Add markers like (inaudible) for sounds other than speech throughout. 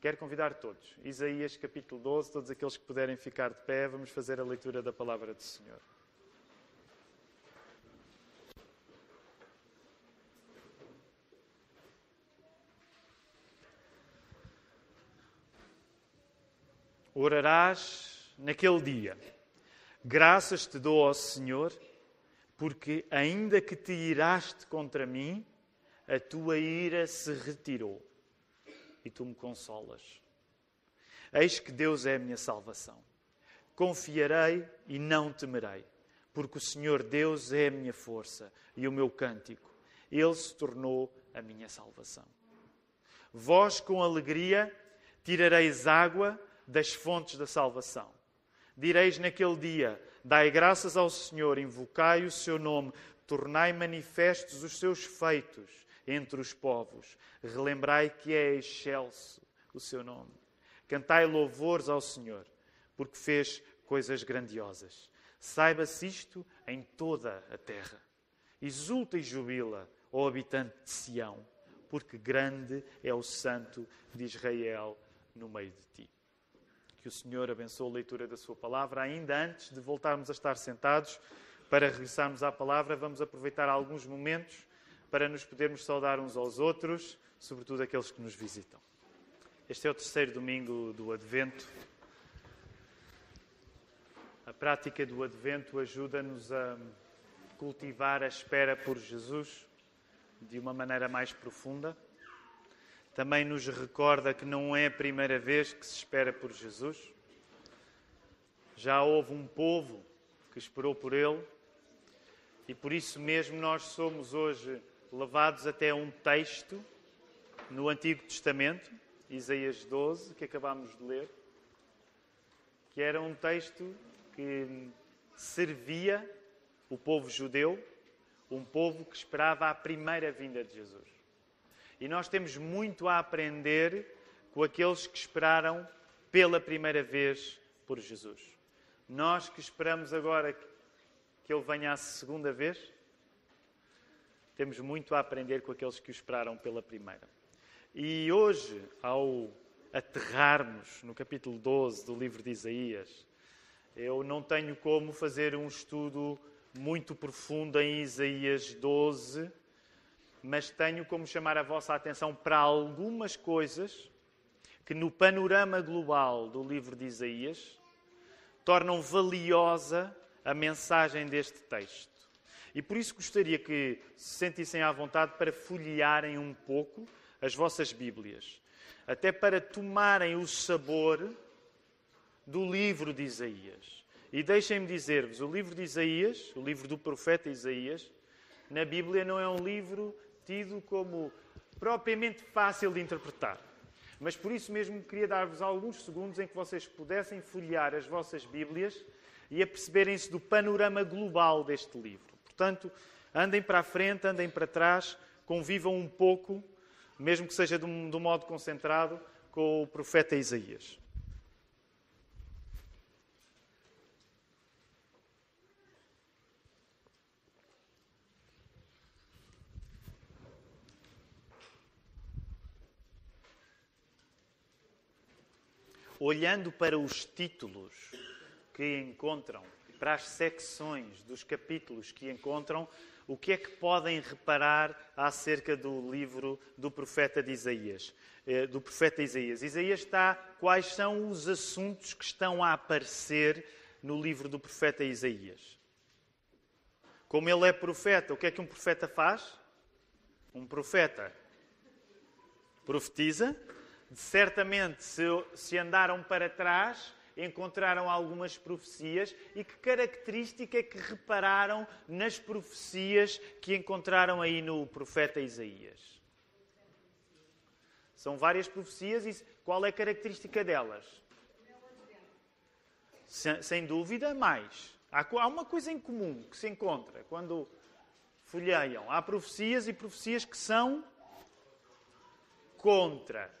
Quero convidar todos. Isaías capítulo 12, todos aqueles que puderem ficar de pé, vamos fazer a leitura da palavra do Senhor. Orarás naquele dia. Graças te dou ao Senhor, porque ainda que te iraste contra mim, a tua ira se retirou e tu me consolas. Eis que Deus é a minha salvação. Confiarei e não temerei, porque o Senhor Deus é a minha força e o meu cântico. Ele se tornou a minha salvação. Vós, com alegria, tirareis água das fontes da salvação. Direis naquele dia: Dai graças ao Senhor, invocai o seu nome, tornai manifestos os seus feitos entre os povos. Relembrai que é excelso o seu nome. Cantai louvores ao Senhor, porque fez coisas grandiosas. Saiba-se isto em toda a terra. Exulta e jubila, ó habitante de Sião, porque grande é o Santo de Israel no meio de ti. Que o Senhor abençoe a leitura da Sua palavra. Ainda antes de voltarmos a estar sentados para regressarmos à palavra, vamos aproveitar alguns momentos para nos podermos saudar uns aos outros, sobretudo aqueles que nos visitam. Este é o terceiro domingo do Advento. A prática do Advento ajuda-nos a cultivar a espera por Jesus de uma maneira mais profunda. Também nos recorda que não é a primeira vez que se espera por Jesus. Já houve um povo que esperou por ele e por isso mesmo nós somos hoje levados até um texto no Antigo Testamento, Isaías 12, que acabámos de ler, que era um texto que servia o povo judeu, um povo que esperava a primeira vinda de Jesus. E nós temos muito a aprender com aqueles que esperaram pela primeira vez por Jesus. Nós que esperamos agora que Ele venha a segunda vez, temos muito a aprender com aqueles que o esperaram pela primeira. E hoje, ao aterrarmos no capítulo 12 do livro de Isaías, eu não tenho como fazer um estudo muito profundo em Isaías 12, mas tenho como chamar a vossa atenção para algumas coisas que, no panorama global do livro de Isaías, tornam valiosa a mensagem deste texto. E por isso gostaria que se sentissem à vontade para folhearem um pouco as vossas Bíblias, até para tomarem o sabor do livro de Isaías. E deixem-me dizer-vos: o livro de Isaías, o livro do profeta Isaías, na Bíblia não é um livro tido como propriamente fácil de interpretar. Mas por isso mesmo queria dar-vos alguns segundos em que vocês pudessem folhear as vossas Bíblias e aperceberem-se do panorama global deste livro. Portanto, andem para a frente, andem para trás, convivam um pouco, mesmo que seja de um, um modo concentrado, com o profeta Isaías. olhando para os títulos que encontram para as secções dos capítulos que encontram, o que é que podem reparar acerca do livro do profeta de Isaías? Eh, do profeta Isaías. Isaías está quais são os assuntos que estão a aparecer no livro do profeta Isaías. Como ele é profeta, o que é que um profeta faz? Um profeta profetiza. Certamente, se, se andaram para trás, encontraram algumas profecias e que característica é que repararam nas profecias que encontraram aí no profeta Isaías? São várias profecias e qual é a característica delas? Sem dúvida, mais. Há uma coisa em comum que se encontra quando folheiam. Há profecias e profecias que são contra.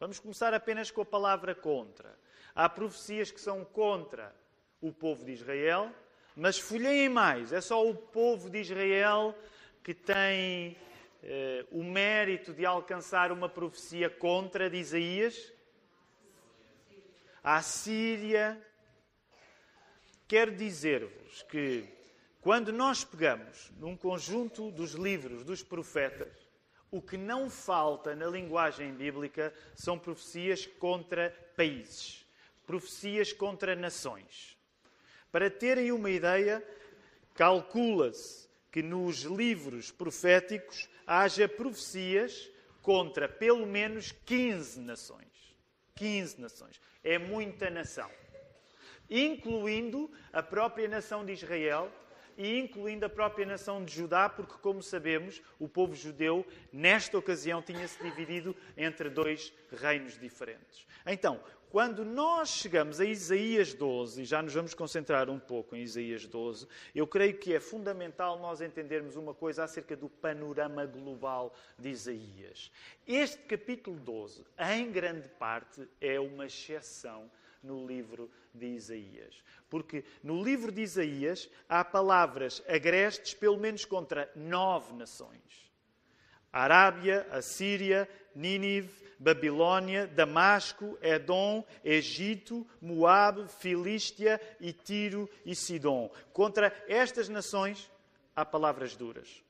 Vamos começar apenas com a palavra contra. Há profecias que são contra o povo de Israel, mas folheiem mais. É só o povo de Israel que tem eh, o mérito de alcançar uma profecia contra de Isaías? A Síria. Quero dizer-vos que quando nós pegamos num conjunto dos livros dos profetas, o que não falta na linguagem bíblica são profecias contra países, profecias contra nações. Para terem uma ideia, calcula-se que nos livros proféticos haja profecias contra pelo menos 15 nações. 15 nações. É muita nação. Incluindo a própria nação de Israel, e incluindo a própria nação de Judá, porque, como sabemos, o povo judeu, nesta ocasião, tinha-se dividido entre dois reinos diferentes. Então, quando nós chegamos a Isaías 12, e já nos vamos concentrar um pouco em Isaías 12, eu creio que é fundamental nós entendermos uma coisa acerca do panorama global de Isaías. Este capítulo 12, em grande parte, é uma exceção no livro de Isaías. Porque no livro de Isaías há palavras agrestes, pelo menos contra nove nações: Arábia, a Síria, Nínive, Babilônia, Damasco, Edom, Egito, Moabe, Filístia e Tiro e Sidom. Contra estas nações há palavras duras.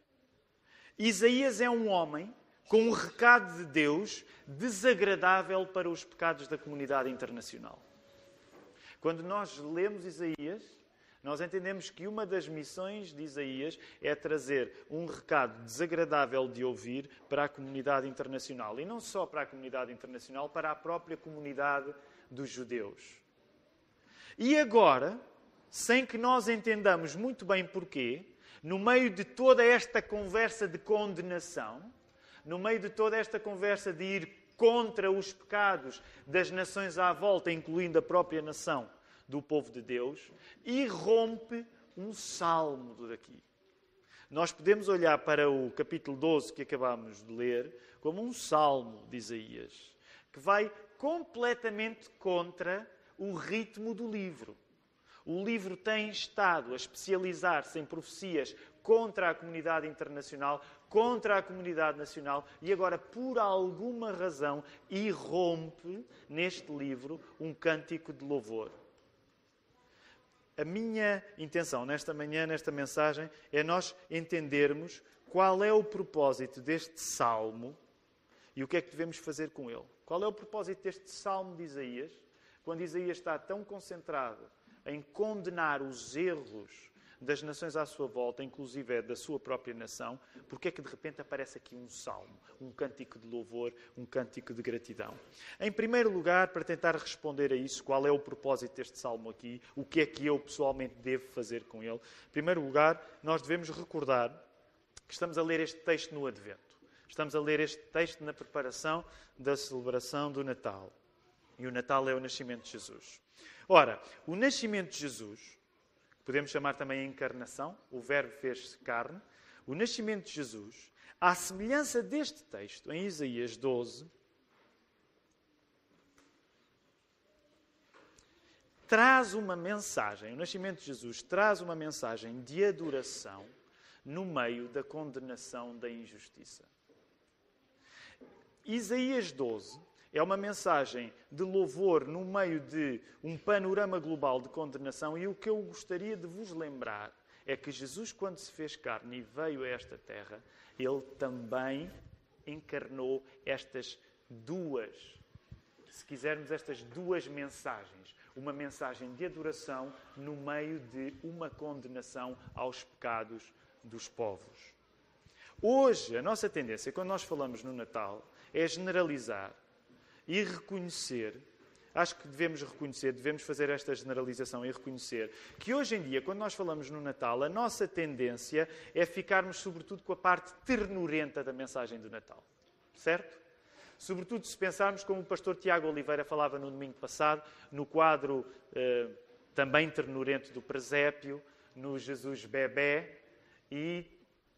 Isaías é um homem com um recado de Deus desagradável para os pecados da comunidade internacional. Quando nós lemos Isaías, nós entendemos que uma das missões de Isaías é trazer um recado desagradável de ouvir para a comunidade internacional. E não só para a comunidade internacional, para a própria comunidade dos judeus. E agora, sem que nós entendamos muito bem porquê, no meio de toda esta conversa de condenação, no meio de toda esta conversa de ir contra os pecados das nações à volta, incluindo a própria nação do povo de Deus, irrompe um salmo daqui. Nós podemos olhar para o capítulo 12 que acabamos de ler como um salmo de Isaías, que vai completamente contra o ritmo do livro. O livro tem estado a especializar-se em profecias contra a comunidade internacional, contra a comunidade nacional e agora, por alguma razão, irrompe neste livro um cântico de louvor. A minha intenção nesta manhã, nesta mensagem, é nós entendermos qual é o propósito deste salmo e o que é que devemos fazer com ele. Qual é o propósito deste salmo de Isaías, quando Isaías está tão concentrado em condenar os erros das nações à sua volta, inclusive é da sua própria nação, porque é que de repente aparece aqui um salmo, um cântico de louvor, um cântico de gratidão? Em primeiro lugar, para tentar responder a isso, qual é o propósito deste salmo aqui, o que é que eu pessoalmente devo fazer com ele? Em primeiro lugar, nós devemos recordar que estamos a ler este texto no Advento. Estamos a ler este texto na preparação da celebração do Natal. E o Natal é o nascimento de Jesus. Ora, o nascimento de Jesus podemos chamar também a encarnação, o Verbo fez-se carne, o nascimento de Jesus, à semelhança deste texto, em Isaías 12, traz uma mensagem, o nascimento de Jesus traz uma mensagem de adoração no meio da condenação da injustiça. Isaías 12 é uma mensagem de louvor no meio de um panorama global de condenação. E o que eu gostaria de vos lembrar é que Jesus, quando se fez carne e veio a esta terra, ele também encarnou estas duas, se quisermos, estas duas mensagens. Uma mensagem de adoração no meio de uma condenação aos pecados dos povos. Hoje, a nossa tendência, quando nós falamos no Natal, é generalizar e reconhecer, acho que devemos reconhecer, devemos fazer esta generalização e reconhecer que hoje em dia, quando nós falamos no Natal, a nossa tendência é ficarmos sobretudo com a parte ternurenta da mensagem do Natal. Certo? Sobretudo se pensarmos como o pastor Tiago Oliveira falava no domingo passado, no quadro eh, também ternurento do presépio, no Jesus bebé, e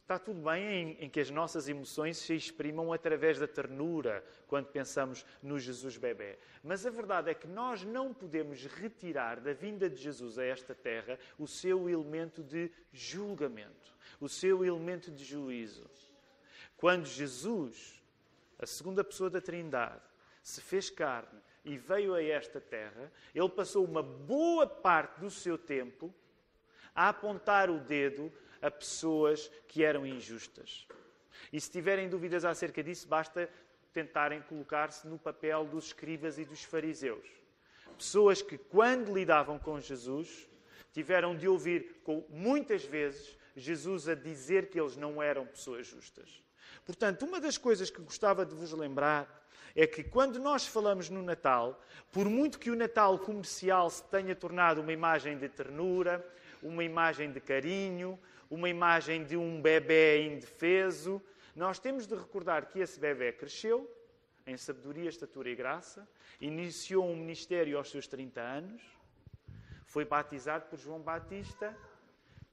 Está tudo bem em, em, que as nossas emoções se exprimam através da ternura quando pensamos no Jesus bebê. Mas a verdade é que nós não podemos retirar da vinda de Jesus a esta terra o seu elemento de julgamento, o seu elemento de juízo. quando Jesus, a segunda pessoa da Trindade, se fez carne e veio a esta terra, ele passou uma boa parte do seu tempo a apontar o dedo a pessoas que eram injustas. E se tiverem dúvidas acerca disso, basta tentarem colocar-se no papel dos escribas e dos fariseus. Pessoas que, quando lidavam com Jesus, tiveram de ouvir muitas vezes Jesus a dizer que eles não eram pessoas justas. Portanto, uma das coisas que gostava de vos lembrar é que quando nós falamos no Natal, por muito que o Natal comercial se tenha tornado uma imagem de ternura, uma imagem de carinho, uma imagem de um bebê indefeso, nós temos de recordar que esse bebê cresceu em sabedoria, estatura e graça, iniciou um ministério aos seus 30 anos, foi batizado por João Batista,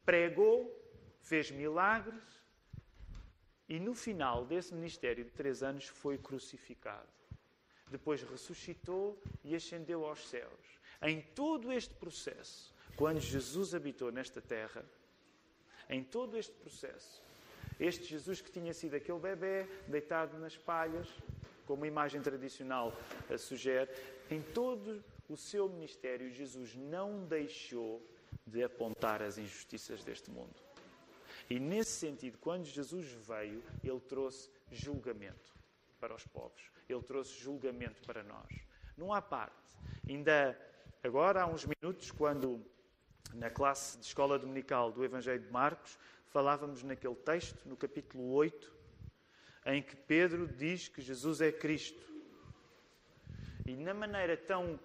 pregou, fez milagres e no final desse ministério de três anos foi crucificado. Depois ressuscitou e ascendeu aos céus. Em todo este processo, quando Jesus habitou nesta terra, em todo este processo, este Jesus que tinha sido aquele bebê deitado nas palhas, como a imagem tradicional sugere, em todo o seu ministério, Jesus não deixou de apontar as injustiças deste mundo. E nesse sentido, quando Jesus veio, ele trouxe julgamento para os povos. Ele trouxe julgamento para nós. Não há parte. Ainda agora, há uns minutos, quando na classe de escola dominical do Evangelho de Marcos, falávamos naquele texto, no capítulo 8, em que Pedro diz que Jesus é Cristo. E na maneira tão.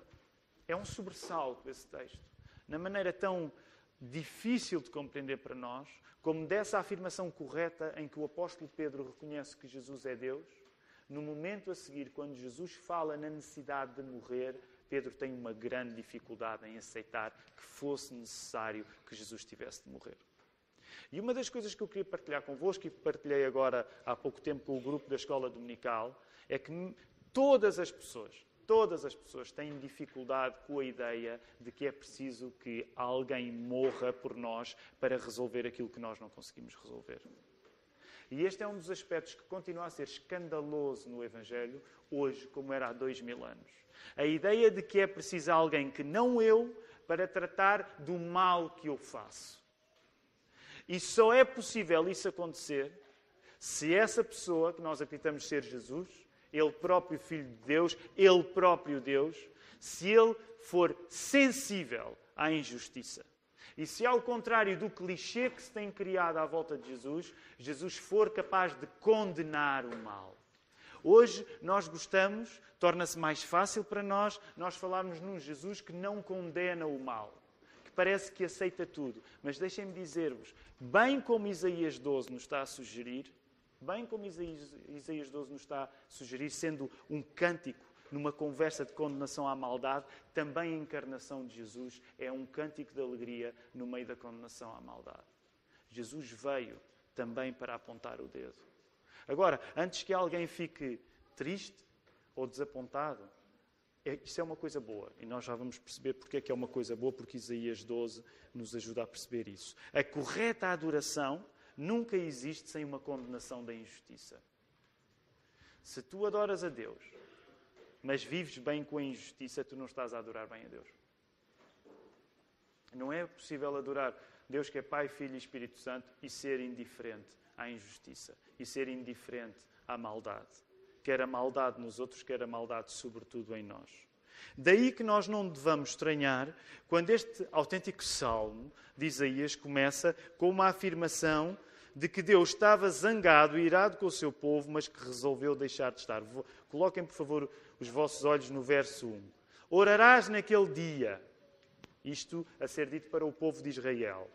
É um sobressalto esse texto. Na maneira tão difícil de compreender para nós, como dessa afirmação correta em que o apóstolo Pedro reconhece que Jesus é Deus, no momento a seguir, quando Jesus fala na necessidade de morrer, Pedro tem uma grande dificuldade em aceitar que fosse necessário que Jesus tivesse de morrer. E uma das coisas que eu queria partilhar convosco, e partilhei agora há pouco tempo com o grupo da escola dominical, é que todas as pessoas, todas as pessoas têm dificuldade com a ideia de que é preciso que alguém morra por nós para resolver aquilo que nós não conseguimos resolver. E este é um dos aspectos que continua a ser escandaloso no Evangelho, hoje, como era há dois mil anos. A ideia de que é preciso alguém que não eu para tratar do mal que eu faço. E só é possível isso acontecer se essa pessoa, que nós acreditamos ser Jesus, ele próprio Filho de Deus, ele próprio Deus, se ele for sensível à injustiça. E se, ao contrário do clichê que se tem criado à volta de Jesus, Jesus for capaz de condenar o mal. Hoje nós gostamos, torna-se mais fácil para nós, nós falarmos num Jesus que não condena o mal, que parece que aceita tudo. Mas deixem-me dizer-vos, bem como Isaías 12 nos está a sugerir, bem como Isaías 12 nos está a sugerir, sendo um cântico numa conversa de condenação à maldade, também a encarnação de Jesus é um cântico de alegria no meio da condenação à maldade. Jesus veio também para apontar o dedo. Agora, antes que alguém fique triste ou desapontado, é, isso é uma coisa boa. E nós já vamos perceber porque é que é uma coisa boa, porque Isaías 12 nos ajuda a perceber isso. A correta adoração nunca existe sem uma condenação da injustiça. Se tu adoras a Deus, mas vives bem com a injustiça, tu não estás a adorar bem a Deus. Não é possível adorar Deus que é Pai, Filho e Espírito Santo e ser indiferente à injustiça e ser indiferente à maldade. Quer a maldade nos outros, quer a maldade, sobretudo, em nós. Daí que nós não devamos estranhar quando este autêntico salmo de Isaías começa com uma afirmação de que Deus estava zangado e irado com o seu povo, mas que resolveu deixar de estar. Coloquem, por favor, os vossos olhos no verso 1. Orarás naquele dia, isto a ser dito para o povo de Israel.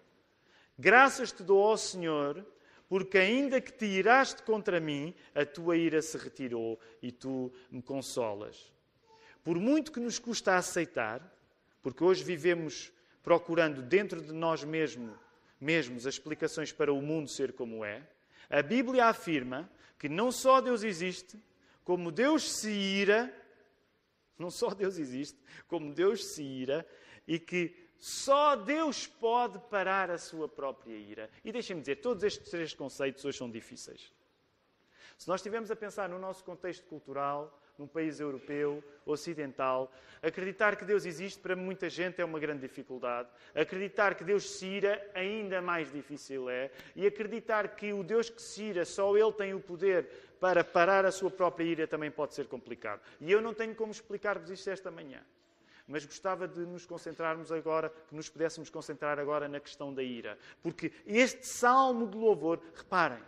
Graças te dou ao Senhor, porque ainda que te iraste contra mim, a tua ira se retirou e tu me consolas. Por muito que nos custa aceitar, porque hoje vivemos procurando dentro de nós mesmos, mesmos as explicações para o mundo ser como é, a Bíblia afirma que não só Deus existe, como Deus se ira, não só Deus existe, como Deus se ira, e que só Deus pode parar a sua própria ira. E deixem-me dizer, todos estes três conceitos hoje são difíceis. Se nós estivermos a pensar no nosso contexto cultural, num país europeu, ocidental. Acreditar que Deus existe para muita gente é uma grande dificuldade. Acreditar que Deus se ira ainda mais difícil é. E acreditar que o Deus que se ira, só Ele tem o poder para parar a sua própria ira também pode ser complicado. E eu não tenho como explicar-vos isto esta manhã. Mas gostava de nos concentrarmos agora, que nos pudéssemos concentrar agora na questão da ira. Porque este salmo de louvor, reparem,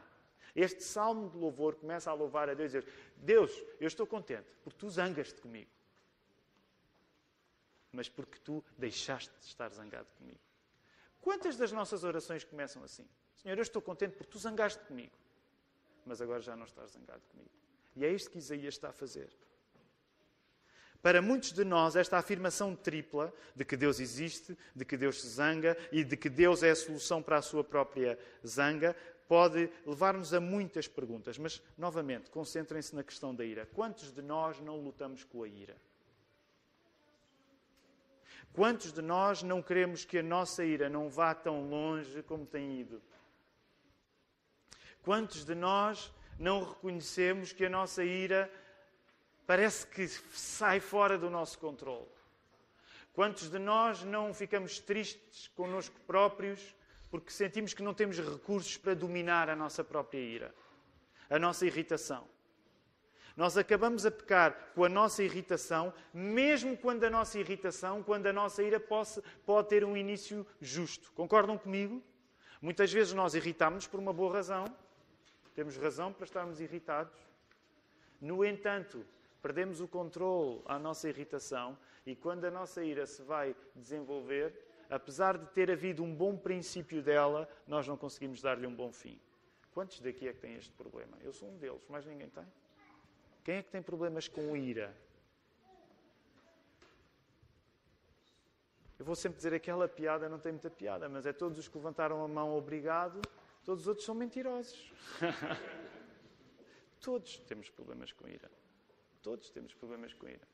este salmo de louvor começa a louvar a Deus e dizer: Deus, eu estou contente porque tu zangas-te comigo. Mas porque tu deixaste de estar zangado comigo. Quantas das nossas orações começam assim? Senhor, eu estou contente porque tu zangaste comigo. Mas agora já não estás zangado comigo. E é isto que Isaías está a fazer. Para muitos de nós, esta afirmação tripla de que Deus existe, de que Deus se zanga e de que Deus é a solução para a sua própria zanga, pode levar-nos a muitas perguntas, mas, novamente, concentrem-se na questão da ira. Quantos de nós não lutamos com a ira? Quantos de nós não queremos que a nossa ira não vá tão longe como tem ido? Quantos de nós não reconhecemos que a nossa ira parece que sai fora do nosso controle? Quantos de nós não ficamos tristes connosco próprios porque sentimos que não temos recursos para dominar a nossa própria ira, a nossa irritação. Nós acabamos a pecar com a nossa irritação, mesmo quando a nossa irritação, quando a nossa ira pode, pode ter um início justo. Concordam comigo? Muitas vezes nós irritamos por uma boa razão, temos razão para estarmos irritados. No entanto, perdemos o controle à nossa irritação e quando a nossa ira se vai desenvolver, apesar de ter havido um bom princípio dela, nós não conseguimos dar-lhe um bom fim. Quantos daqui é que têm este problema? Eu sou um deles, mas ninguém tem. Quem é que tem problemas com ira? Eu vou sempre dizer aquela piada, não tem muita piada, mas é todos os que levantaram a mão obrigado, todos os outros são mentirosos. (laughs) todos temos problemas com ira. Todos temos problemas com ira.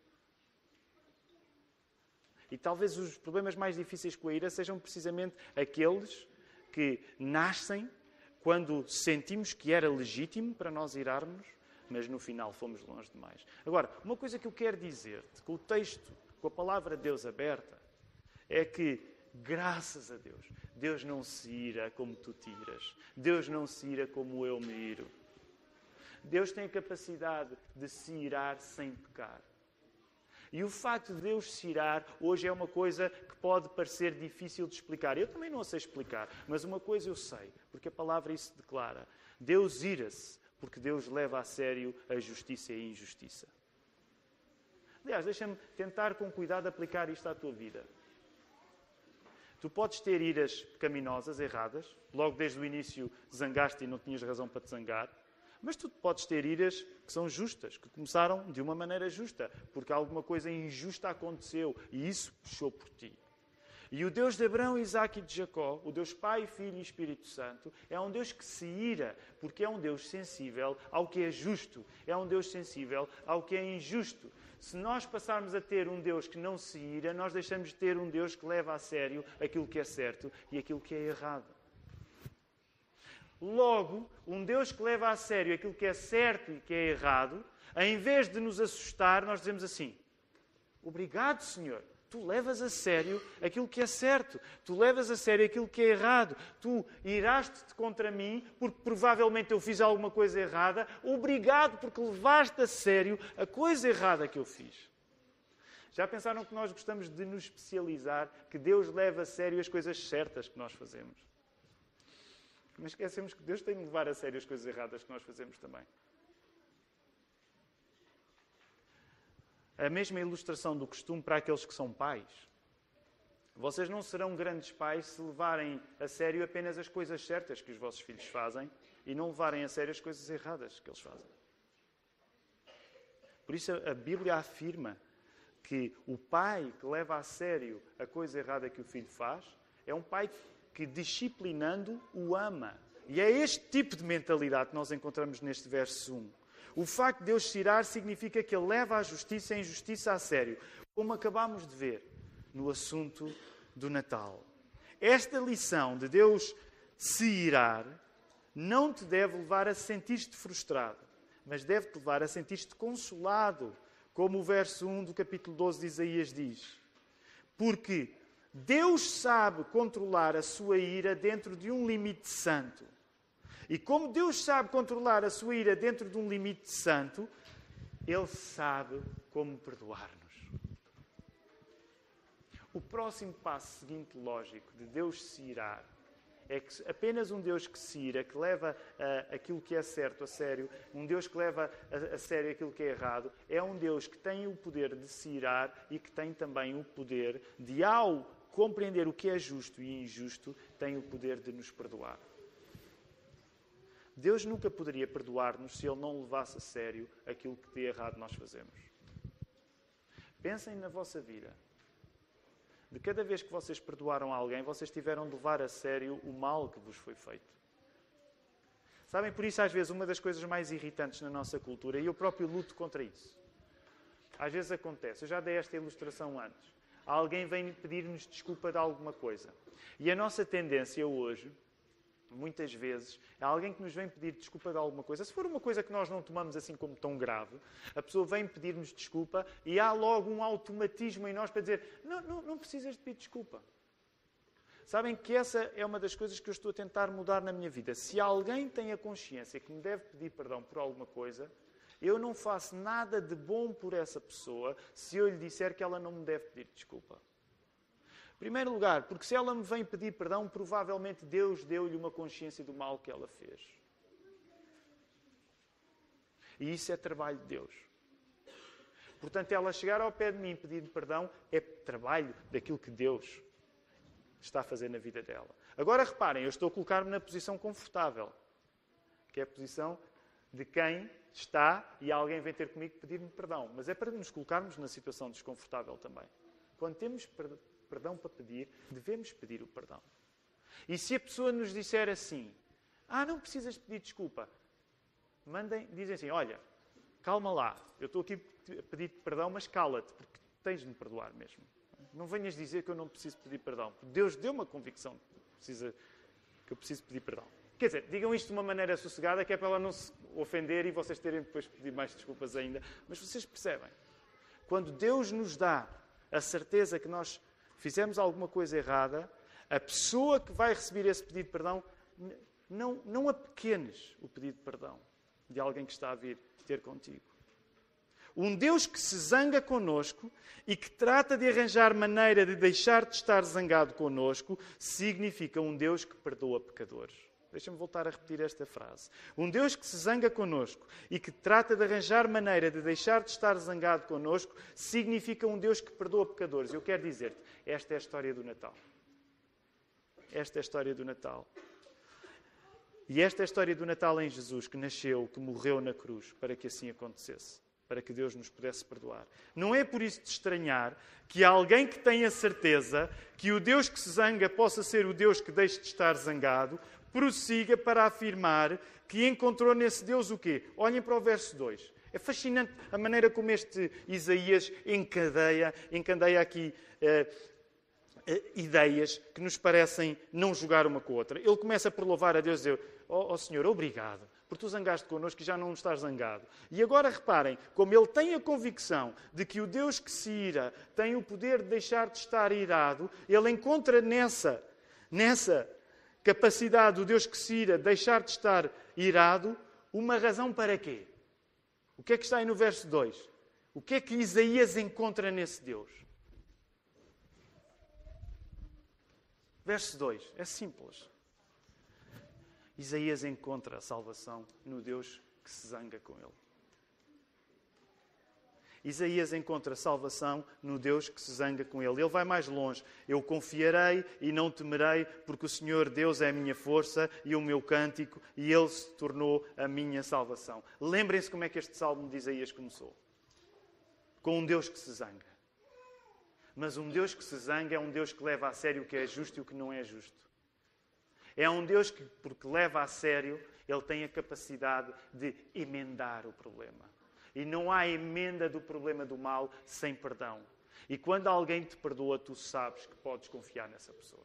E talvez os problemas mais difíceis com a ira sejam precisamente aqueles que nascem quando sentimos que era legítimo para nós irarmos, mas no final fomos longe demais. Agora, uma coisa que eu quero dizer-te, com o texto, com a palavra de Deus aberta, é que, graças a Deus, Deus não se ira como tu tiras. Deus não se ira como eu me iro. Deus tem a capacidade de se irar sem pecar. E o facto de Deus se irar hoje é uma coisa que pode parecer difícil de explicar. Eu também não sei explicar, mas uma coisa eu sei, porque a palavra isso declara. Deus ira-se porque Deus leva a sério a justiça e a injustiça. Aliás, deixa-me tentar com cuidado aplicar isto à tua vida. Tu podes ter iras pecaminosas, erradas, logo desde o início zangaste e não tinhas razão para te zangar. Mas tu podes ter iras que são justas, que começaram de uma maneira justa, porque alguma coisa injusta aconteceu e isso puxou por ti. E o Deus de Abraão, Isaac e de Jacó, o Deus Pai, Filho e Espírito Santo, é um Deus que se ira, porque é um Deus sensível ao que é justo, é um Deus sensível ao que é injusto. Se nós passarmos a ter um Deus que não se ira, nós deixamos de ter um Deus que leva a sério aquilo que é certo e aquilo que é errado. Logo, um Deus que leva a sério aquilo que é certo e que é errado, em vez de nos assustar, nós dizemos assim: Obrigado, Senhor. Tu levas a sério aquilo que é certo, tu levas a sério aquilo que é errado, tu iraste-te contra mim porque provavelmente eu fiz alguma coisa errada. Obrigado porque levaste a sério a coisa errada que eu fiz. Já pensaram que nós gostamos de nos especializar, que Deus leva a sério as coisas certas que nós fazemos? Mas esquecemos que Deus tem de levar a sério as coisas erradas que nós fazemos também. A mesma ilustração do costume para aqueles que são pais. Vocês não serão grandes pais se levarem a sério apenas as coisas certas que os vossos filhos fazem e não levarem a sério as coisas erradas que eles fazem. Por isso a Bíblia afirma que o pai que leva a sério a coisa errada que o filho faz é um pai que disciplinando o ama. E é este tipo de mentalidade que nós encontramos neste verso 1. O facto de Deus se irar significa que Ele leva a justiça e a injustiça a sério, como acabamos de ver no assunto do Natal. Esta lição de Deus se irar não te deve levar a sentir-te frustrado. mas deve-te levar a sentir-te consolado, como o verso 1 do capítulo 12 de Isaías diz. Porque Deus sabe controlar a sua ira dentro de um limite santo. E como Deus sabe controlar a sua ira dentro de um limite santo, Ele sabe como perdoar-nos. O próximo passo seguinte lógico de Deus se irar é que apenas um Deus que se ira, que leva uh, aquilo que é certo a sério, um Deus que leva a, a, sério aquilo que é errado, é um Deus que tem o poder de se irar e que tem também o poder de, ao compreender o que é justo e injusto, tem o poder de nos perdoar. Deus nunca poderia perdoar-nos se Ele não levasse a sério aquilo que de errado nós fazemos. Pensem na vossa vida de cada vez que vocês perdoaram alguém, vocês tiveram de levar a sério o mal que vos foi feito. Sabem, por isso, às vezes, uma das coisas mais irritantes na nossa cultura, e eu próprio luto contra isso. Às vezes acontece, eu já dei esta ilustração antes. Alguém vem pedir-nos desculpa de alguma coisa. E a nossa tendência hoje muitas vezes, é alguém que nos vem pedir desculpa de alguma coisa. Se for uma coisa que nós não tomamos assim como tão grave, a pessoa vem pedir-nos desculpa e há logo um automatismo em nós para dizer: não, não, não precisas de pedir desculpa. Sabem que essa é uma das coisas que eu estou a tentar mudar na minha vida. Se alguém tem a consciência que me deve pedir perdão por alguma coisa, eu não faço nada de bom por essa pessoa se eu lhe disser que ela não me deve pedir desculpa primeiro lugar, porque se ela me vem pedir perdão, provavelmente Deus deu-lhe uma consciência do mal que ela fez. E isso é trabalho de Deus. Portanto, ela chegar ao pé de mim pedindo perdão é trabalho daquilo que Deus está a fazer na vida dela. Agora reparem, eu estou a colocar-me na posição confortável, que é a posição de quem está e alguém vem ter comigo pedir-me perdão. Mas é para nos colocarmos na situação desconfortável também. Quando temos perdão para pedir, devemos pedir o perdão. E se a pessoa nos disser assim, ah, não precisas pedir desculpa, mandem, dizem assim, olha, calma lá, eu estou aqui a pedir perdão, mas cala-te, porque tens de me perdoar mesmo. Não venhas dizer que eu não preciso pedir perdão. Deus deu uma convicção que, que eu preciso pedir perdão. Quer dizer, digam isto de uma maneira sossegada, que é para ela não se ofender e vocês terem depois de pedir mais desculpas ainda. Mas vocês percebem? Quando Deus nos dá a certeza que nós fizemos alguma coisa errada, a pessoa que vai receber esse pedido de perdão, não, não apequenes o pedido de perdão de alguém que está a vir ter contigo. Um Deus que se zanga conosco e que trata de arranjar maneira de deixar de estar zangado conosco, significa um Deus que perdoa pecadores. Deixa-me voltar a repetir esta frase. Um Deus que se zanga conosco e que trata de arranjar maneira de deixar de estar zangado conosco, significa um Deus que perdoa pecadores. Eu quero dizer-te, esta é a história do Natal. Esta é a história do Natal. E esta é a história do Natal em Jesus, que nasceu, que morreu na cruz, para que assim acontecesse, para que Deus nos pudesse perdoar. Não é por isso de estranhar que alguém que tenha certeza que o Deus que se zanga possa ser o Deus que deixe de estar zangado, prossiga para afirmar que encontrou nesse Deus o quê? Olhem para o verso 2. É fascinante a maneira como este Isaías encadeia, encadeia aqui eh, eh, ideias que nos parecem não jogar uma com a outra. Ele começa por louvar a Deus e dizer: Ó oh, Senhor, obrigado, porque tu zangaste connosco e já não estás zangado. E agora reparem, como ele tem a convicção de que o Deus que se ira tem o poder de deixar de estar irado, ele encontra nessa, nessa capacidade do Deus que se ira deixar de estar irado, uma razão para quê? O que é que está aí no verso 2? O que é que Isaías encontra nesse Deus? Verso 2, é simples. Isaías encontra a salvação no Deus que se zanga com ele. Isaías encontra salvação no Deus que se zanga com ele. Ele vai mais longe. Eu confiarei e não temerei, porque o Senhor Deus é a minha força e o meu cântico, e ele se tornou a minha salvação. Lembrem-se como é que este salmo de Isaías começou: com um Deus que se zanga. Mas um Deus que se zanga é um Deus que leva a sério o que é justo e o que não é justo. É um Deus que, porque leva a sério, ele tem a capacidade de emendar o problema. E não há emenda do problema do mal sem perdão. E quando alguém te perdoa, tu sabes que podes confiar nessa pessoa.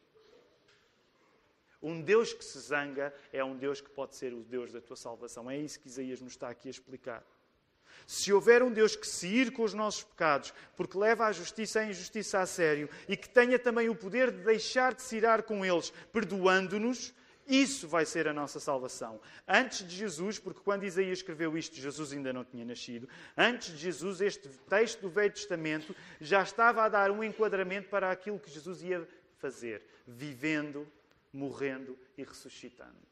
Um Deus que se zanga é um Deus que pode ser o Deus da tua salvação. É isso que Isaías nos está aqui a explicar. Se houver um Deus que se ir com os nossos pecados, porque leva a justiça e a injustiça a sério, e que tenha também o poder de deixar de se irar com eles, perdoando-nos, isso vai ser a nossa salvação. Antes de Jesus, porque quando Isaías escreveu isto, Jesus ainda não tinha nascido. Antes de Jesus, este texto do Velho Testamento já estava a dar um enquadramento para aquilo que Jesus ia fazer, vivendo, morrendo e ressuscitando.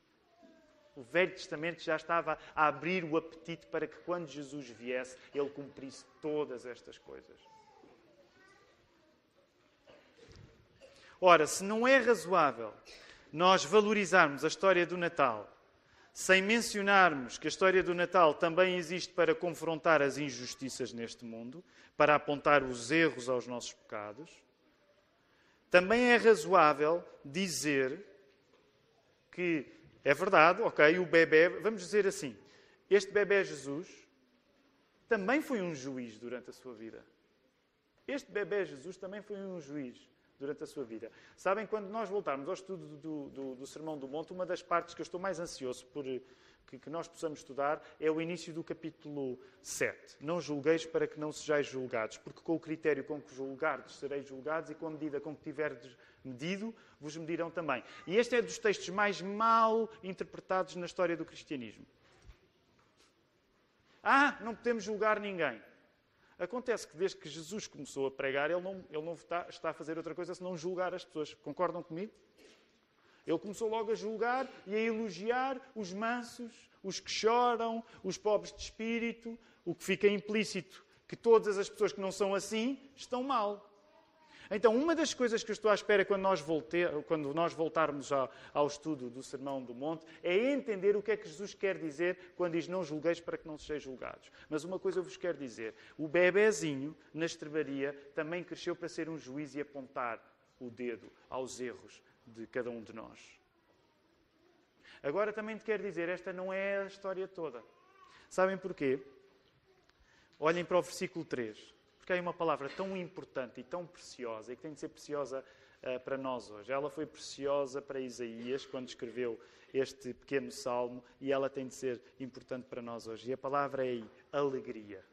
O Velho Testamento já estava a abrir o apetite para que quando Jesus viesse, ele cumprisse todas estas coisas. Ora, se não é razoável nós valorizarmos a história do Natal, sem mencionarmos que a história do Natal também existe para confrontar as injustiças neste mundo, para apontar os erros aos nossos pecados, também é razoável dizer que é verdade, ok, o bebê, vamos dizer assim, este bebê Jesus também foi um juiz durante a sua vida. Este bebê Jesus também foi um juiz durante a sua vida. Sabem, quando nós voltarmos ao estudo do, do, do Sermão do Monte, uma das partes que eu estou mais ansioso por que, que, nós possamos estudar é o início do capítulo 7. Não julgueis para que não sejais julgados, porque com o critério com que julgardes sereis julgados e com a medida com que tiverdes medido, vos medirão também. E este é dos textos mais mal interpretados na história do cristianismo. Ah, não podemos julgar ninguém. Acontece que desde que Jesus começou a pregar, ele não, ele não está, está a fazer outra coisa senão julgar as pessoas. Concordam comigo? Ele começou logo a julgar e a elogiar os mansos, os que choram, os pobres de espírito, o que fica implícito que todas as pessoas que não são assim estão mal. Então, uma das coisas que eu estou à espera quando nós, volte, quando nós voltarmos ao, ao, estudo do Sermão do Monte é entender o que é que Jesus quer dizer quando diz não julgueis para que não sejais julgados. Mas uma coisa eu vos quero dizer: o bebezinho na estrebaria também cresceu para ser um juiz e apontar o dedo aos erros de cada um de nós. Agora também te quero dizer, esta não é a história toda. Sabem porquê? Olhem para o versículo 3. Porque há uma palavra tão importante e tão preciosa e que tem de ser preciosa uh, para nós hoje. Ela foi preciosa para Isaías quando escreveu este pequeno salmo e ela tem de ser importante para nós hoje. E a palavra é alegria.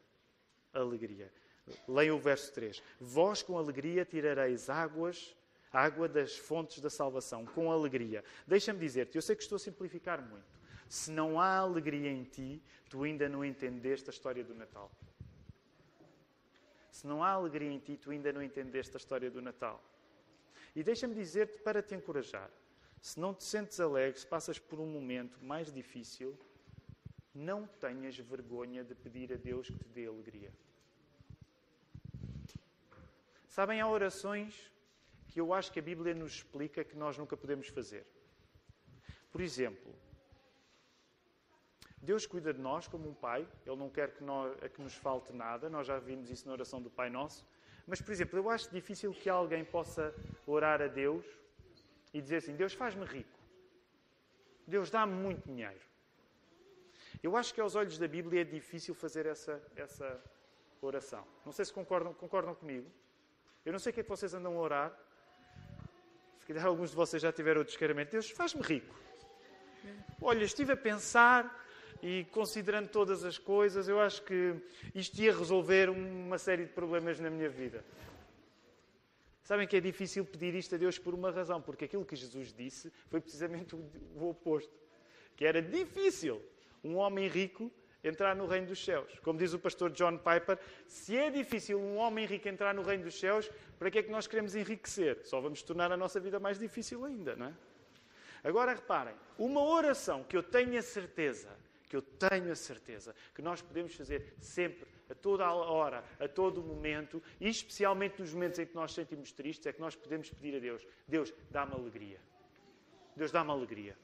Alegria. Leiam o verso 3. Vós com alegria tirareis águas, água das fontes da salvação, com alegria. Deixa-me dizer-te, eu sei que estou a simplificar muito. Se não há alegria em ti, tu ainda não entendeste a história do Natal. Se não há alegria em ti, tu ainda não entendeste a história do Natal. E deixa-me dizer-te para te encorajar: se não te sentes alegre, se passas por um momento mais difícil, não tenhas vergonha de pedir a Deus que te dê alegria. Sabem, há orações que eu acho que a Bíblia nos explica que nós nunca podemos fazer. Por exemplo, Deus cuida de nós como um pai, Ele não quer que, nós, que nos falte nada, nós já vimos isso na oração do Pai Nosso. Mas, por exemplo, eu acho difícil que alguém possa orar a Deus e dizer assim: Deus faz-me rico, Deus dá-me muito dinheiro. Eu acho que aos olhos da Bíblia é difícil fazer essa, essa oração. Não sei se concordam, concordam comigo. Eu não sei o que é que vocês andam a orar. Se calhar alguns de vocês já tiveram o descaramento. Deus faz-me rico. Olha, estive a pensar e considerando todas as coisas, eu acho que isto ia resolver uma série de problemas na minha vida. Sabem que é difícil pedir isto a Deus por uma razão, porque aquilo que Jesus disse foi precisamente o oposto. Que era difícil um homem rico entrar no reino dos céus. Como diz o pastor John Piper, se é difícil um homem rico entrar no reino dos céus, para que é que nós queremos enriquecer? Só vamos tornar a nossa vida mais difícil ainda, não é? Agora reparem, uma oração que eu tenho a certeza que eu tenho a certeza que nós podemos fazer sempre, a toda a hora, a todo momento, e especialmente nos momentos em que nós sentimos tristes, é que nós podemos pedir a Deus: Deus, dá-me alegria. Deus, dá-me alegria.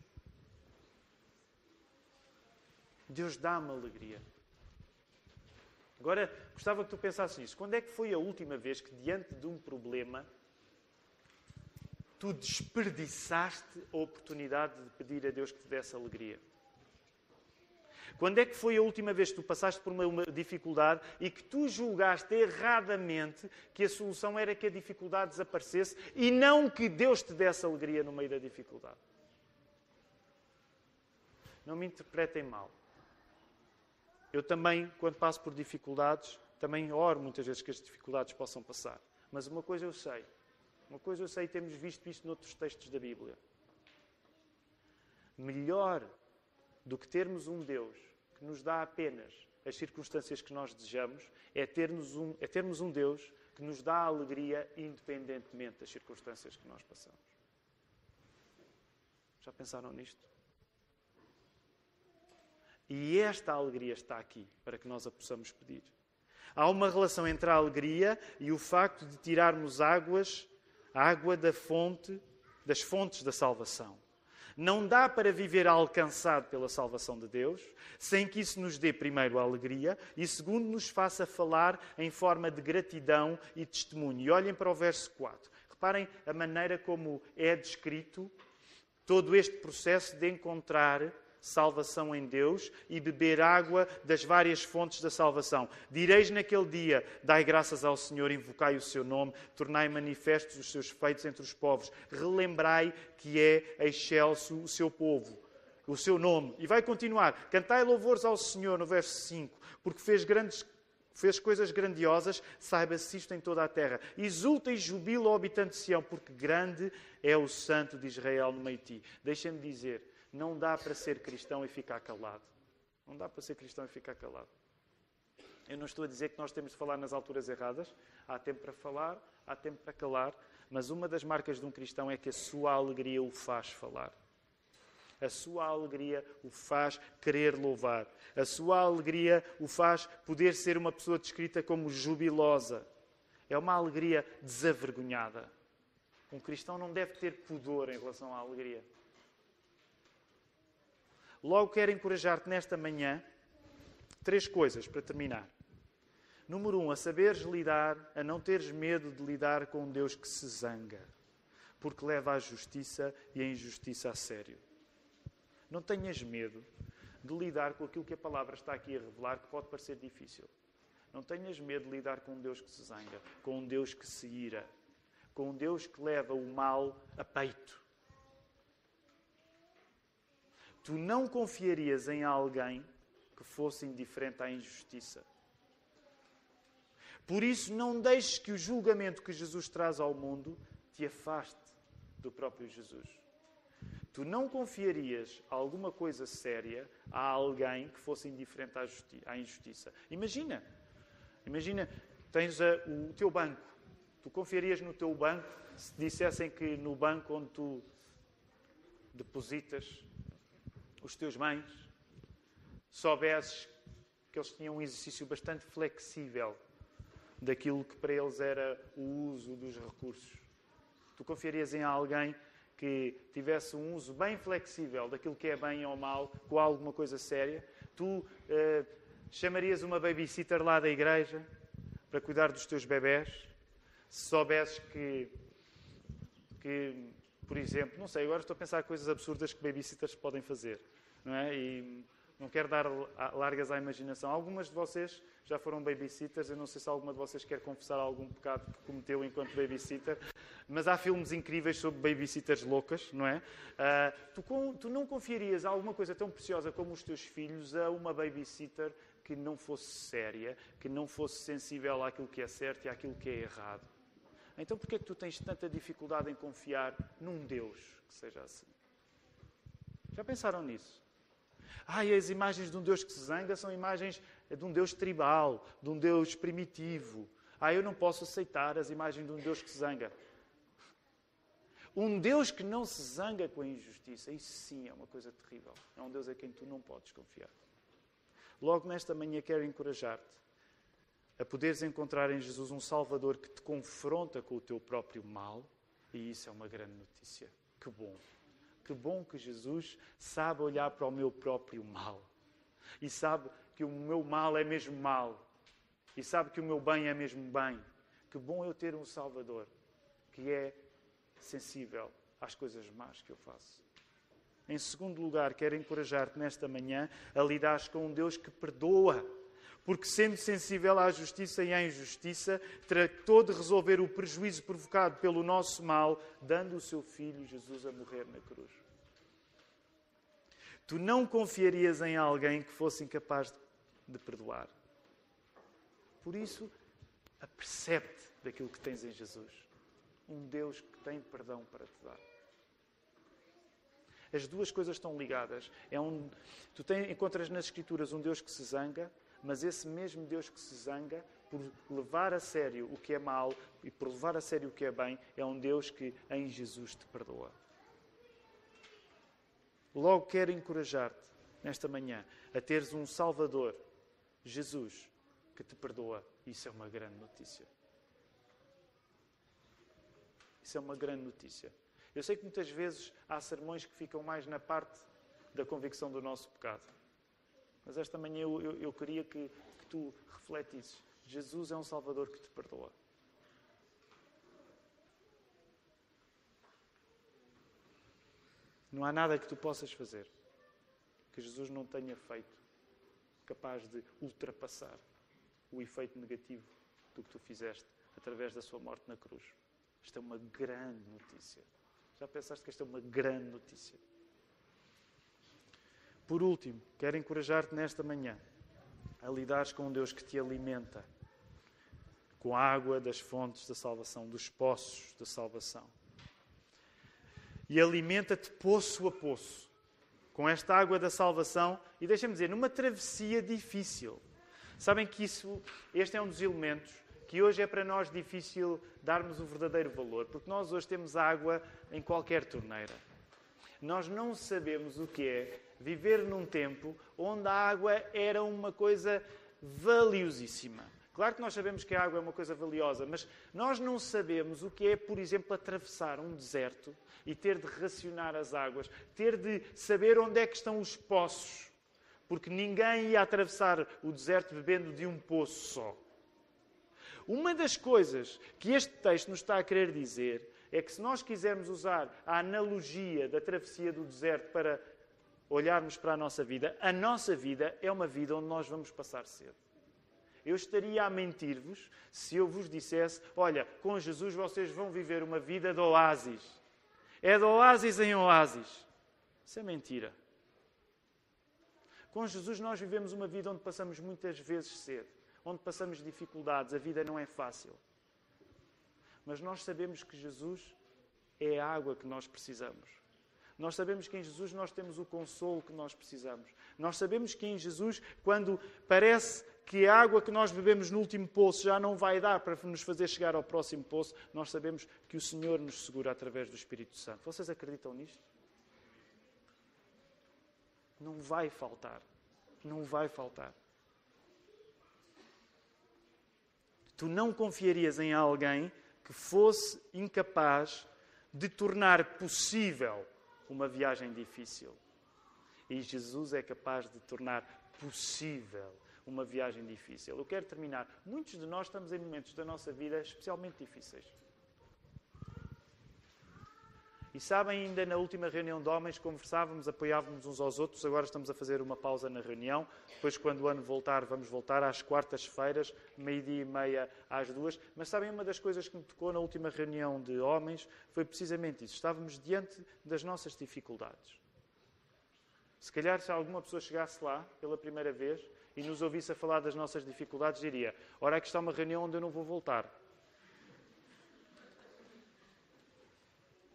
Deus, dá-me alegria. Agora, gostava que tu pensasses nisso. Quando é que foi a última vez que, diante de um problema, tu desperdiçaste a oportunidade de pedir a Deus que te desse alegria? Quando é que foi a última vez que tu passaste por uma dificuldade e que tu julgaste erradamente que a solução era que a dificuldade desaparecesse e não que Deus te desse alegria no meio da dificuldade? não me interpretem mal. Eu também, quando passo por dificuldades, também oro muitas vezes que as dificuldades possam passar. Mas uma coisa eu sei, uma coisa eu sei, temos visto isto noutros textos da Bíblia. Melhor do que termos um Deus que nos dá apenas as circunstâncias que nós desejamos, é termos um, é termos um Deus que nos dá alegria independentemente das circunstâncias que nós passamos. Já pensaram nisto? E esta alegria está aqui para que nós a possamos pedir. Há uma relação entre a alegria e o facto de tirarmos águas, água da fonte, das fontes da salvação. Não dá para viver alcançado pela salvação de Deus sem que isso nos dê, primeiro, alegria e, segundo, nos faça falar em forma de gratidão e testemunho. E olhem para o verso 4. Reparem a maneira como é descrito todo este processo de encontrar salvação em Deus e beber água das várias fontes da salvação. Direis naquele dia: Dai graças ao Senhor, invocai o seu nome, tornai manifestos os seus feitos entre os povos, relembrai que é excelso o seu povo. O seu nome. E vai continuar. Cantai louvores ao Senhor, no verso 5, porque fez grandes fez coisas grandiosas, saiba-se isto em toda a terra. Exulta e jubila o habitante de Sião, porque grande é o santo de Israel no meio de ti. Deixem-me dizer, não dá para ser cristão e ficar calado. Não dá para ser cristão e ficar calado. Eu não estou a dizer que nós temos de falar nas alturas erradas. Há tempo para falar, há tempo para calar. Mas uma das marcas de um cristão é que a sua alegria o faz falar. A sua alegria o faz querer louvar. A sua alegria o faz poder ser uma pessoa descrita como jubilosa. É uma alegria desavergonhada. Um cristão não deve ter pudor em relação à alegria. Logo quero encorajar-te nesta manhã três coisas para terminar. Número um, a saberes lidar, a não teres medo de lidar com um Deus que se zanga, porque leva a justiça e a injustiça a sério. Não tenhas medo de lidar com aquilo que a palavra está aqui a revelar, que pode parecer difícil. Não tenhas medo de lidar com um Deus que se zanga, com um Deus que se ira, com um Deus que leva o mal a peito. Tu não confiarias em alguém que fosse indiferente à injustiça. Por isso, não deixes que o julgamento que Jesus traz ao mundo te afaste do próprio Jesus. Tu não confiarias alguma coisa séria a alguém que fosse indiferente à, à injustiça. Imagina, imagina, tens a, o teu banco. Tu confiarias no teu banco se dissessem que no banco onde tu depositas os teus bens, soubesses que eles tinham um exercício bastante flexível daquilo que para eles era o uso dos recursos. Tu confiarias em alguém que tivesse um uso bem flexível daquilo que é bem ou mal, com alguma coisa séria? Tu uh, chamarias uma babysitter lá da igreja para cuidar dos teus bebés? Se soubesses que, que por exemplo, não sei, agora estou a pensar coisas absurdas que babysitters podem fazer. Não é? E não quero dar largas à imaginação. Algumas de vocês já foram babysitters. Eu não sei se alguma de vocês quer confessar algum pecado que cometeu enquanto babysitter. Mas há filmes incríveis sobre babysitters loucas, não é? Uh, tu, tu não confiarias alguma coisa tão preciosa como os teus filhos a uma babysitter que não fosse séria, que não fosse sensível àquilo que é certo e àquilo que é errado. Então, por que é que tu tens tanta dificuldade em confiar num Deus que seja assim? Já pensaram nisso? Ah, e as imagens de um Deus que se zanga são imagens de um Deus tribal, de um Deus primitivo. Ah, eu não posso aceitar as imagens de um Deus que se zanga. Um Deus que não se zanga com a injustiça, isso sim é uma coisa terrível. É um Deus a quem tu não podes confiar. Logo nesta manhã quero encorajar-te a poderes encontrar em Jesus um Salvador que te confronta com o teu próprio mal, e isso é uma grande notícia. Que bom! Que bom que Jesus sabe olhar para o meu próprio mal e sabe que o meu mal é mesmo mal e sabe que o meu bem é mesmo bem. Que bom eu ter um Salvador que é sensível às coisas más que eu faço. Em segundo lugar, quero encorajar-te nesta manhã a lidar com um Deus que perdoa porque sendo sensível à justiça e à injustiça, tratou de resolver o prejuízo provocado pelo nosso mal, dando o seu filho Jesus a morrer na cruz. tu não confiarias em alguém que fosse incapaz de perdoar. Por isso, apercebe-te daquilo que tens em Jesus. Um Deus que tem perdão para te dar. As duas coisas estão ligadas. É um, tu tem, encontras nas Escrituras um Deus que se zanga, mas esse mesmo Deus que se zanga, por levar a sério o que é mal e por levar a sério o que é bem, é um Deus que em Jesus te perdoa. Logo quero encorajar-te nesta manhã a teres um Salvador, Jesus, que te perdoa. Isso é uma grande notícia. Isso é uma grande notícia. Eu sei que muitas vezes há sermões que ficam mais na parte da convicção do nosso pecado. Mas esta manhã eu, eu, eu queria que, que tu refletisses. Jesus é um Salvador que te perdoa. Não há nada que tu possas fazer que Jesus não tenha feito capaz de ultrapassar o efeito negativo do que tu fizeste através da sua morte na cruz. Isto é uma grande notícia. Já pensaste que esta é uma grande notícia? Por último, quero encorajar-te nesta manhã a lidares com um Deus que te alimenta com a água das fontes da salvação, dos poços da salvação. E alimenta-te poço a poço com esta água da salvação e deixa-me dizer, numa travessia difícil. Sabem que isso, este é um dos elementos que hoje é para nós difícil darmos o verdadeiro valor, porque nós hoje temos água em qualquer torneira. Nós não sabemos o que é viver num tempo onde a água era uma coisa valiosíssima. Claro que nós sabemos que a água é uma coisa valiosa, mas nós não sabemos o que é, por exemplo, atravessar um deserto e ter de racionar as águas, ter de saber onde é que estão os poços, porque ninguém ia atravessar o deserto bebendo de um poço só. Uma das coisas que este texto nos está a querer dizer é que se nós quisermos usar a analogia da travessia do deserto para olharmos para a nossa vida, a nossa vida é uma vida onde nós vamos passar cedo. Eu estaria a mentir-vos se eu vos dissesse: olha, com Jesus vocês vão viver uma vida de oásis. É de oásis em oásis. Isso é mentira. Com Jesus nós vivemos uma vida onde passamos muitas vezes cedo onde passamos dificuldades, a vida não é fácil. Mas nós sabemos que Jesus é a água que nós precisamos. Nós sabemos que em Jesus nós temos o consolo que nós precisamos. Nós sabemos que em Jesus, quando parece que a água que nós bebemos no último poço já não vai dar para nos fazer chegar ao próximo poço, nós sabemos que o Senhor nos segura através do Espírito Santo. Vocês acreditam nisto? Não vai faltar. Não vai faltar. tu não confiarias em alguém que fosse incapaz de tornar possível uma viagem difícil. E Jesus é capaz de tornar possível uma viagem difícil. Eu quero terminar. Muitos de nós estamos em momentos da nossa vida especialmente difíceis. E sabem, ainda na última reunião de homens conversávamos, apoiávamos uns aos outros. Agora estamos a fazer uma pausa na reunião. Depois, quando o ano voltar, vamos voltar às quartas-feiras, meio-dia e meia às duas. Mas sabem, uma das coisas que me tocou na última reunião de homens foi precisamente isso. Estávamos diante das nossas dificuldades. Se calhar, se alguma pessoa chegasse lá pela primeira vez e nos ouvisse a falar das nossas dificuldades, diria: Ora, aqui está uma reunião onde eu não vou voltar.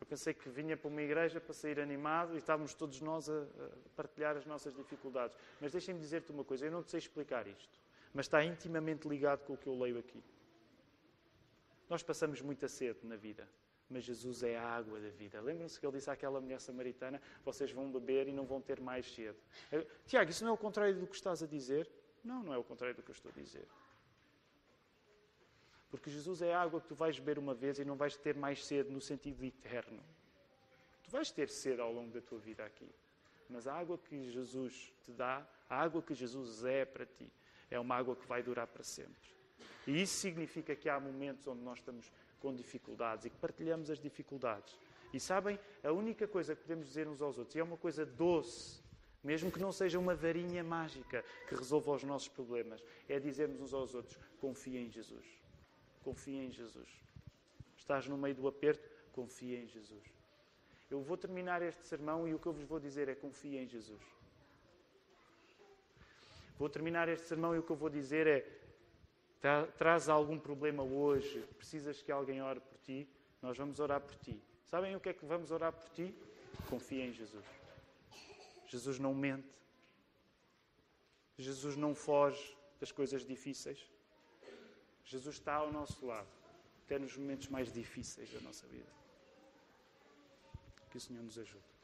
Eu pensei que vinha para uma igreja para sair animado e estávamos todos nós a, partilhar as nossas dificuldades. Mas deixem-me dizer-te uma coisa: eu não te sei explicar isto, mas está intimamente ligado com o que eu leio aqui. Nós passamos muita sede na vida, mas Jesus é a água da vida. Lembram-se que ele disse àquela mulher samaritana: Vocês vão beber e não vão ter mais sede. Tiago, isso não é o contrário do que estás a dizer? Não, não é o contrário do que eu estou a dizer. Porque Jesus é a água que tu vais beber uma vez e não vais ter mais sede no sentido eterno. Tu vais ter sede ao longo da tua vida aqui. Mas a água que Jesus te dá, a água que Jesus é para ti, é uma água que vai durar para sempre. E isso significa que há momentos onde nós estamos com dificuldades e que partilhamos as dificuldades. E sabem, a única coisa que podemos dizer uns aos outros, e é uma coisa doce, mesmo que não seja uma varinha mágica que resolva os nossos problemas, é dizermos uns aos outros: confia em Jesus. Confia em Jesus. Estás no meio do aperto, confia em Jesus. Eu vou terminar este sermão e o que eu vos vou dizer é confia em Jesus. Vou terminar este sermão e o que eu vou dizer é: tra traz algum problema hoje, precisas que alguém ore por ti, nós vamos orar por ti. Sabem o que é que vamos orar por ti? Confia em Jesus. Jesus não mente. Jesus não foge das coisas difíceis. Jesus está ao nosso lado, até nos momentos mais difíceis da nossa vida. Que o Senhor nos ajude.